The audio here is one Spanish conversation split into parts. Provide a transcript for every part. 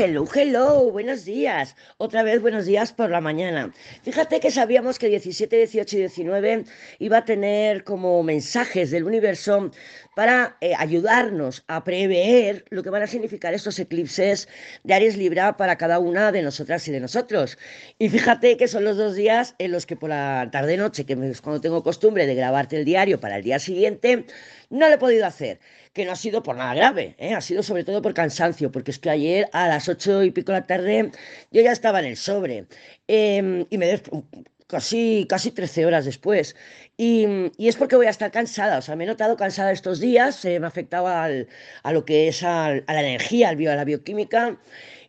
Hello, hello, buenos días. Otra vez buenos días por la mañana. Fíjate que sabíamos que 17, 18 y 19 iba a tener como mensajes del universo para eh, ayudarnos a prever lo que van a significar estos eclipses de Aries Libra para cada una de nosotras y de nosotros. Y fíjate que son los dos días en los que por la tarde-noche, que es cuando tengo costumbre de grabarte el diario para el día siguiente, no lo he podido hacer que no ha sido por nada grave, ¿eh? ha sido sobre todo por cansancio, porque es que ayer a las ocho y pico de la tarde yo ya estaba en el sobre em, y me casi, casi 13 horas después. Y, es porque voy a estar cansada, o sea, me he notado cansada estos días, me ha afectado al, a lo que es a la energía, al bio, a la bioquímica.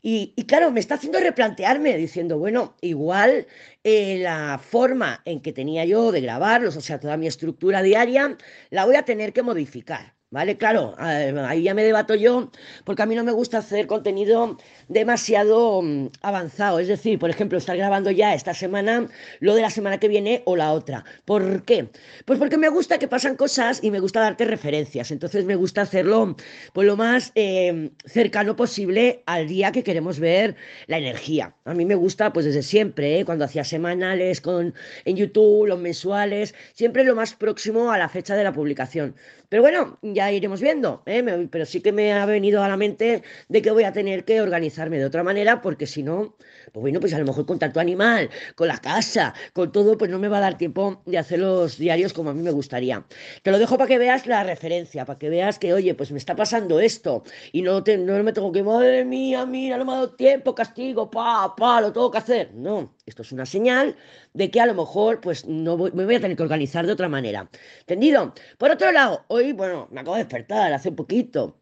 Y, claro, me está haciendo replantearme, diciendo, bueno, igual eh, la forma en que tenía yo de grabarlos, o sea, toda mi estructura diaria, la voy a tener que modificar. ¿Vale? Claro, ahí ya me debato yo, porque a mí no me gusta hacer contenido demasiado mm, avanzado. Es decir, por ejemplo, estar grabando ya esta semana lo de la semana que viene o la otra. ¿Por qué? Pues porque me gusta que pasan cosas y me gusta darte referencias. Entonces me gusta hacerlo pues, lo más em, cercano posible al día que queremos ver la energía. A mí me gusta, pues desde siempre, ¿eh? cuando hacía semanales con, en YouTube, los mensuales, siempre lo más próximo a la fecha de la publicación. Pero bueno, ya iremos viendo, ¿eh? pero sí que me ha venido a la mente de que voy a tener que organizarme de otra manera, porque si no, pues bueno, pues a lo mejor con tanto animal, con la casa, con todo, pues no me va a dar tiempo de hacer los diarios como a mí me gustaría. Te lo dejo para que veas la referencia, para que veas que, oye, pues me está pasando esto y no, me tengo que, madre mía, mira, no me ha dado tiempo, castigo, pa, pa, lo tengo que hacer. No, esto es una señal de que a lo mejor pues no me voy a tener que organizar de otra manera. ¿Entendido? Por otro lado, hoy, bueno, me de despertar hace un poquito.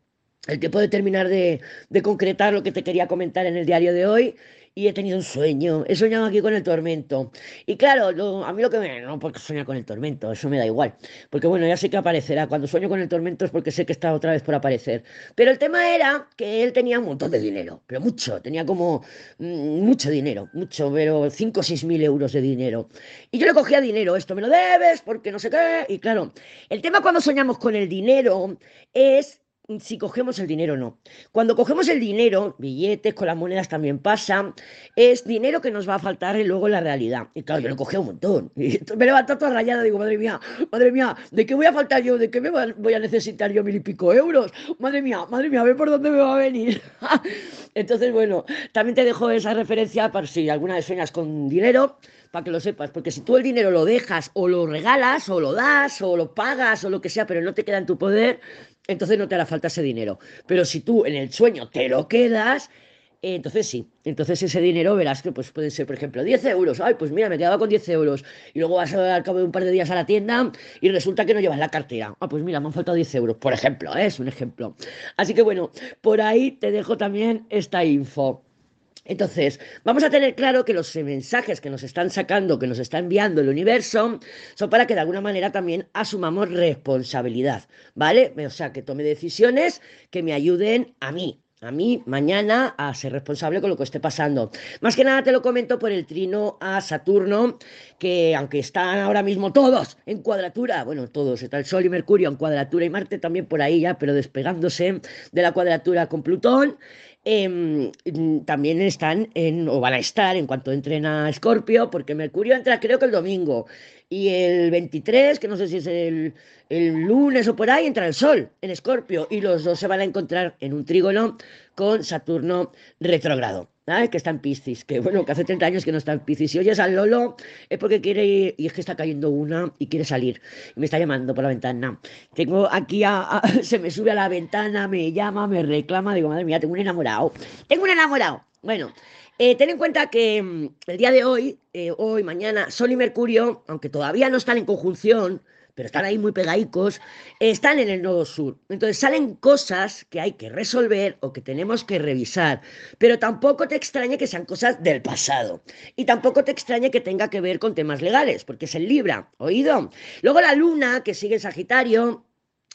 El tiempo de terminar de concretar lo que te quería comentar en el diario de hoy y he tenido un sueño, he soñado aquí con el tormento. Y claro, a mí lo que me... No porque sueña con el tormento, eso me da igual. Porque bueno, ya sé que aparecerá. Cuando sueño con el tormento es porque sé que está otra vez por aparecer. Pero el tema era que él tenía un montón de dinero, pero mucho, tenía como mm, mucho dinero, mucho, pero 5 o 6 mil euros de dinero. Y yo le cogía dinero, esto me lo debes, porque no sé qué. Y claro, el tema cuando soñamos con el dinero es si cogemos el dinero o no. Cuando cogemos el dinero, billetes, con las monedas también pasa, es dinero que nos va a faltar luego en la realidad. Y claro, yo lo cogí un montón. Y me levanto toda rayada, digo, madre mía, madre mía, ¿de qué voy a faltar yo? ¿De qué me voy a necesitar yo mil y pico euros? Madre mía, madre mía, a ver por dónde me va a venir. Entonces, bueno, también te dejo esa referencia para si alguna vez sueñas con dinero, para que lo sepas, porque si tú el dinero lo dejas o lo regalas o lo das o lo pagas o lo que sea, pero no te queda en tu poder, entonces no te hará falta ese dinero. Pero si tú en el sueño te lo quedas, entonces sí, entonces ese dinero verás que pues pueden ser, por ejemplo, 10 euros. Ay, pues mira, me quedaba con 10 euros. Y luego vas al cabo de un par de días a la tienda y resulta que no llevas la cartera. Ah, pues mira, me han faltado 10 euros, por ejemplo, ¿eh? es un ejemplo. Así que bueno, por ahí te dejo también esta info. Entonces, vamos a tener claro que los mensajes que nos están sacando, que nos está enviando el universo, son para que de alguna manera también asumamos responsabilidad, ¿vale? O sea, que tome decisiones que me ayuden a mí, a mí mañana a ser responsable con lo que esté pasando. Más que nada te lo comento por el trino a Saturno, que aunque están ahora mismo todos en cuadratura, bueno, todos, está el Sol y Mercurio en cuadratura y Marte también por ahí ya, pero despegándose de la cuadratura con Plutón, Em, también están en, o van a estar en cuanto entren a Escorpio, porque Mercurio entra creo que el domingo, y el 23, que no sé si es el, el lunes o por ahí, entra el Sol en Escorpio, y los dos se van a encontrar en un trígono con Saturno retrógrado. Que está en Piscis, que bueno, que hace 30 años que no está en Piscis. Si oyes al Lolo es porque quiere ir, y es que está cayendo una y quiere salir. Y me está llamando por la ventana. Tengo aquí a, se me sube a la ventana, me llama, me reclama. Digo, madre mía, tengo un enamorado. Tengo un enamorado. Bueno, eh, ten en cuenta que mm, el día de hoy, eh, hoy, mañana, Sol y Mercurio, aunque todavía no están en conjunción, pero están ahí muy pegadicos, están en el nodo sur. Entonces salen cosas que hay que resolver o que tenemos que revisar, pero tampoco te extrañe que sean cosas del pasado. Y tampoco te extrañe que tenga que ver con temas legales, porque es el Libra, ¿oído? Luego la luna, que sigue en Sagitario,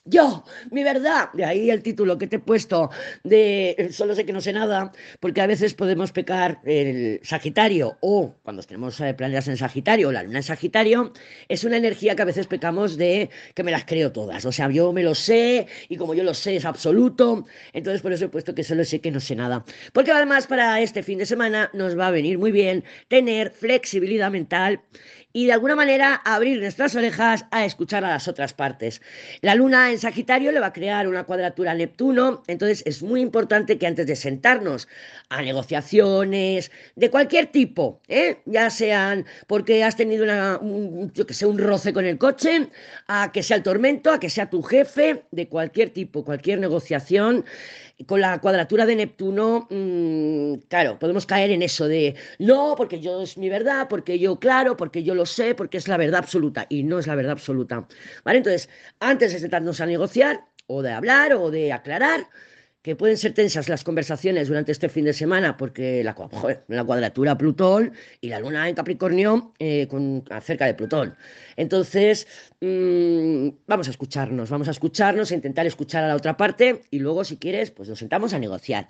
yo, mi verdad, de ahí el título que te he puesto de eh, Solo sé que no sé nada, porque a veces podemos pecar el Sagitario o cuando tenemos eh, planetas en Sagitario o la luna en Sagitario, es una energía que a veces pecamos de que me las creo todas, o sea, yo me lo sé y como yo lo sé es absoluto, entonces por eso he puesto que solo sé que no sé nada, porque además para este fin de semana nos va a venir muy bien tener flexibilidad mental y de alguna manera abrir nuestras orejas a escuchar a las otras partes. La luna en Sagitario le va a crear una cuadratura a Neptuno, entonces es muy importante que antes de sentarnos a negociaciones de cualquier tipo, ¿eh? ya sean porque has tenido una, un, que sé, un roce con el coche, a que sea el tormento, a que sea tu jefe, de cualquier tipo, cualquier negociación, con la cuadratura de Neptuno, mmm, claro, podemos caer en eso de no, porque yo es mi verdad, porque yo claro, porque yo lo sé, porque es la verdad absoluta y no es la verdad absoluta. ¿Vale? Entonces, antes de sentarnos a negociar o de hablar o de aclarar, que pueden ser tensas las conversaciones durante este fin de semana porque la, cuadratura Plutón y la luna en Capricornio eh, con, acerca de Plutón. Entonces, mmm, vamos a escucharnos, vamos a escucharnos, a intentar escuchar a la otra parte y luego, si quieres, pues nos sentamos a negociar.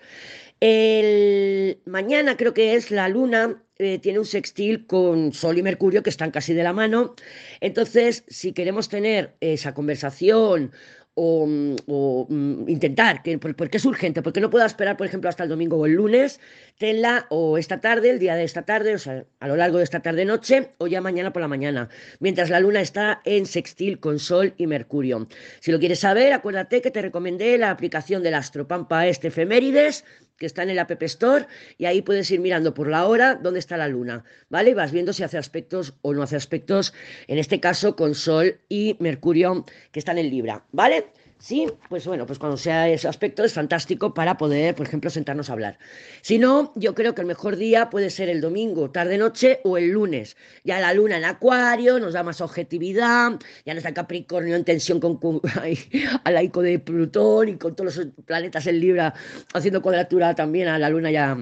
El, mañana creo que es la luna, eh, tiene un sextil con Sol y Mercurio que están casi de la mano. Entonces, si queremos tener esa conversación o, o mm, intentar, que, porque es urgente, porque no puedo esperar, por ejemplo, hasta el domingo o el lunes, tenla o esta tarde, el día de esta tarde, o sea, a lo largo de esta tarde-noche, o ya mañana por la mañana, mientras la luna está en sextil con Sol y Mercurio. Si lo quieres saber, acuérdate que te recomendé la aplicación del Astropampa este efemérides, que está en el App Store, y ahí puedes ir mirando por la hora dónde está la luna, ¿vale? Y vas viendo si hace aspectos o no hace aspectos, en este caso con Sol y Mercurio, que están en Libra, ¿vale? Sí, pues bueno, pues cuando sea ese aspecto es fantástico para poder, por ejemplo, sentarnos a hablar. Si no, yo creo que el mejor día puede ser el domingo, tarde-noche o el lunes. Ya la luna en Acuario nos da más objetividad, ya no está Capricornio en tensión con, con al laico de Plutón y con todos los planetas en Libra haciendo cuadratura también a la luna ya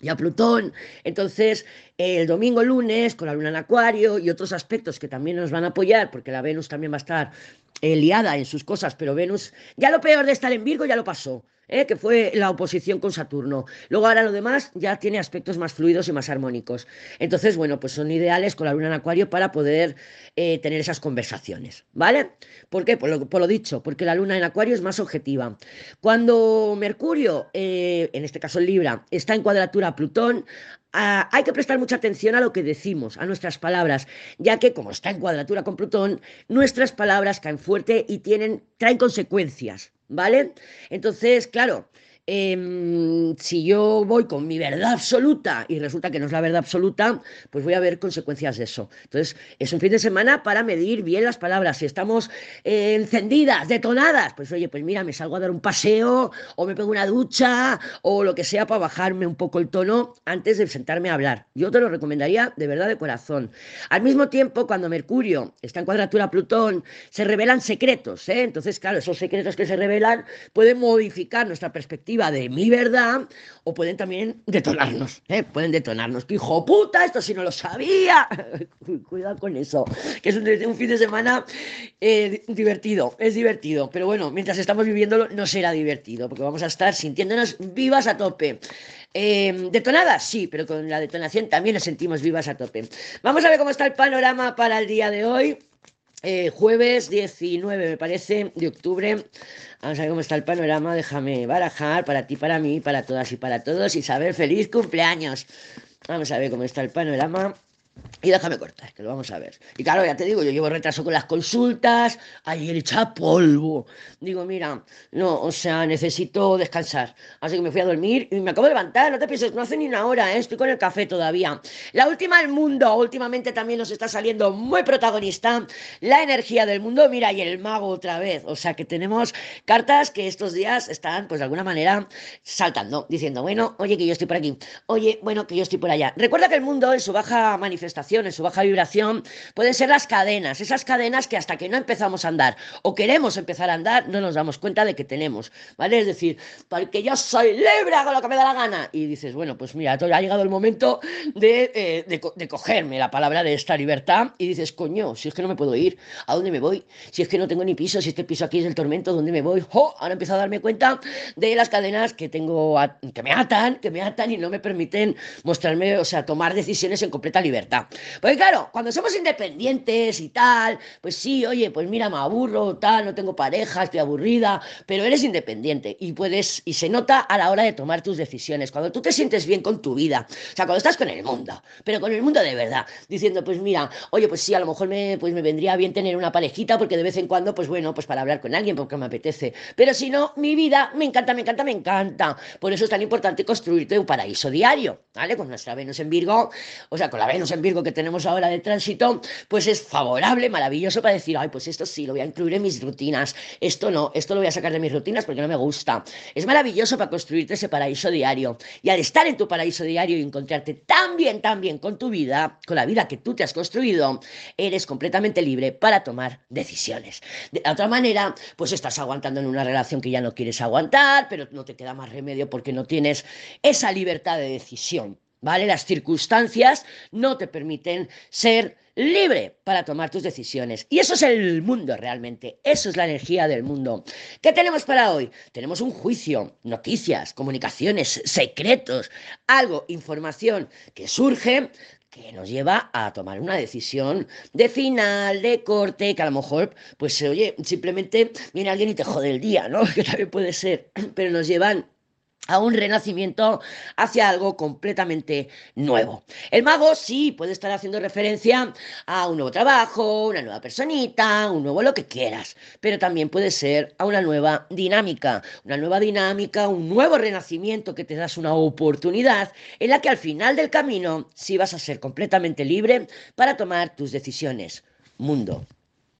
y a Plutón. Entonces, el domingo, lunes, con la luna en Acuario y otros aspectos que también nos van a apoyar, porque la Venus también va a estar eh, liada en sus cosas, pero Venus, ya lo peor de estar en Virgo ya lo pasó. ¿eh? que fue la oposición con Saturno. Luego ahora lo demás ya tiene aspectos más fluidos y más armónicos. Entonces, bueno, pues son ideales con la luna en acuario para poder eh, tener esas conversaciones, ¿vale? ¿Por qué? Por lo, dicho, porque la luna en acuario es más objetiva. Cuando Mercurio, eh, en este caso Libra, está en cuadratura a Plutón, Hay que prestar mucha atención a lo que decimos, a nuestras palabras, ya que como está en cuadratura con Plutón, nuestras palabras caen fuerte y tienen, traen consecuencias, ¿vale? Entonces, claro, eh, si yo voy con mi verdad absoluta y resulta que no es la verdad absoluta, pues voy a ver consecuencias de eso. Entonces, es un fin de semana para medir bien las palabras. Si estamos encendidas, detonadas, pues oye, pues mira, me salgo a dar un paseo o me pego una ducha o lo que sea para bajarme un poco el tono antes de sentarme a hablar. Yo te lo recomendaría de verdad de corazón. Al mismo tiempo, cuando Mercurio está en cuadratura Plutón, se revelan secretos. ¿eh? Entonces, claro, esos secretos que se revelan pueden modificar nuestra perspectiva de mi verdad, o pueden también detonarnos, ¿eh? pueden detonarnos. ¡Qué hijo puta! Esto si no lo sabía. Cuidado con eso, que es un, fin de semana eh, divertido, es divertido, pero bueno, mientras estamos viviéndolo no será divertido, porque vamos a estar sintiéndonos vivas a tope. Eh, ¿Detonadas? Sí, pero con la detonación también nos sentimos vivas a tope. Vamos a ver cómo está el panorama para el día de hoy. Jueves 19, me parece, de octubre. Vamos a ver cómo está el panorama. Déjame barajar para ti, para mí, para todas y para todos. Isabel, feliz cumpleaños. Vamos a ver cómo está el panorama. Y déjame cortar, que lo vamos a ver. Y claro, ya te digo, yo llevo retraso con las consultas, ayer echa polvo. Digo, mira, no, o sea, necesito descansar. Así que me fui a dormir y me acabo de levantar, no te pienses, no hace ni una hora, ¿eh? estoy con el café todavía. La última del mundo, últimamente también nos está saliendo muy protagonista la energía del mundo, mira, y el mago otra vez. O sea, que tenemos cartas que estos días están, pues de alguna manera, saltando, diciendo, bueno, oye, que yo estoy por aquí, oye, bueno, que yo estoy por allá. Recuerda que el mundo en su baja manifestación en su baja vibración, pueden ser las cadenas, esas cadenas que hasta que no empezamos a andar o queremos empezar a andar, no nos damos cuenta de que tenemos, ¿vale? Es decir, porque yo soy libre, hago lo que me da la gana. Y dices, bueno, pues mira, ha llegado el momento de, eh, de, cogerme la palabra de esta libertad y dices, coño, si es que no me puedo ir, ¿a dónde me voy? Si es que no tengo ni piso, si este piso aquí es el tormento, ¿dónde me voy? ¡Oh! Ahora empiezo a darme cuenta de las cadenas que tengo, que me atan, que me atan y no me permiten mostrarme, o sea, tomar decisiones en completa libertad. Porque claro, cuando somos independientes y tal, pues sí, oye, pues mira, me aburro, tal, no tengo pareja, estoy aburrida, pero eres independiente y puedes, y se nota a la hora de tomar tus decisiones, cuando tú te sientes bien con tu vida, o sea, cuando estás con el mundo, pero con el mundo de verdad, diciendo, pues mira, oye, pues sí, a lo mejor me, pues me vendría bien tener una parejita porque de vez en cuando, pues bueno, pues para hablar con alguien porque me apetece, pero si no, mi vida me encanta, me encanta, me encanta, por eso es tan importante construirte un paraíso diario, ¿vale? Con nuestra Venus en Virgo, o sea, con la Venus en Virgo que tenemos ahora de tránsito, pues es favorable, maravilloso para decir, ay, pues esto sí, lo voy a incluir en mis rutinas, esto no, esto lo voy a sacar de mis rutinas porque no me gusta. Es maravilloso para construirte ese paraíso diario. Y al estar en tu paraíso diario y encontrarte tan bien, tan bien con tu vida, con la vida que tú te has construido, eres completamente libre para tomar decisiones. De otra manera, pues estás aguantando en una relación que ya no quieres aguantar, pero no te queda más remedio porque no tienes esa libertad de decisión. ¿Vale? Las circunstancias no te permiten ser libre para tomar tus decisiones. Y eso es el mundo realmente, eso es la energía del mundo. ¿Qué tenemos para hoy? Tenemos un juicio, noticias, comunicaciones, secretos, algo, información que surge que nos lleva a tomar una decisión de final, de corte, que a lo mejor, pues oye, simplemente viene alguien y te jode el día, ¿no? Que también puede ser, pero nos llevan a un renacimiento hacia algo completamente nuevo. El mago sí puede estar haciendo referencia a un nuevo trabajo, una nueva personita, un nuevo lo que quieras, pero también puede ser a una nueva dinámica, una nueva dinámica, un nuevo renacimiento que te das una oportunidad en la que al final del camino sí vas a ser completamente libre para tomar tus decisiones. Mundo.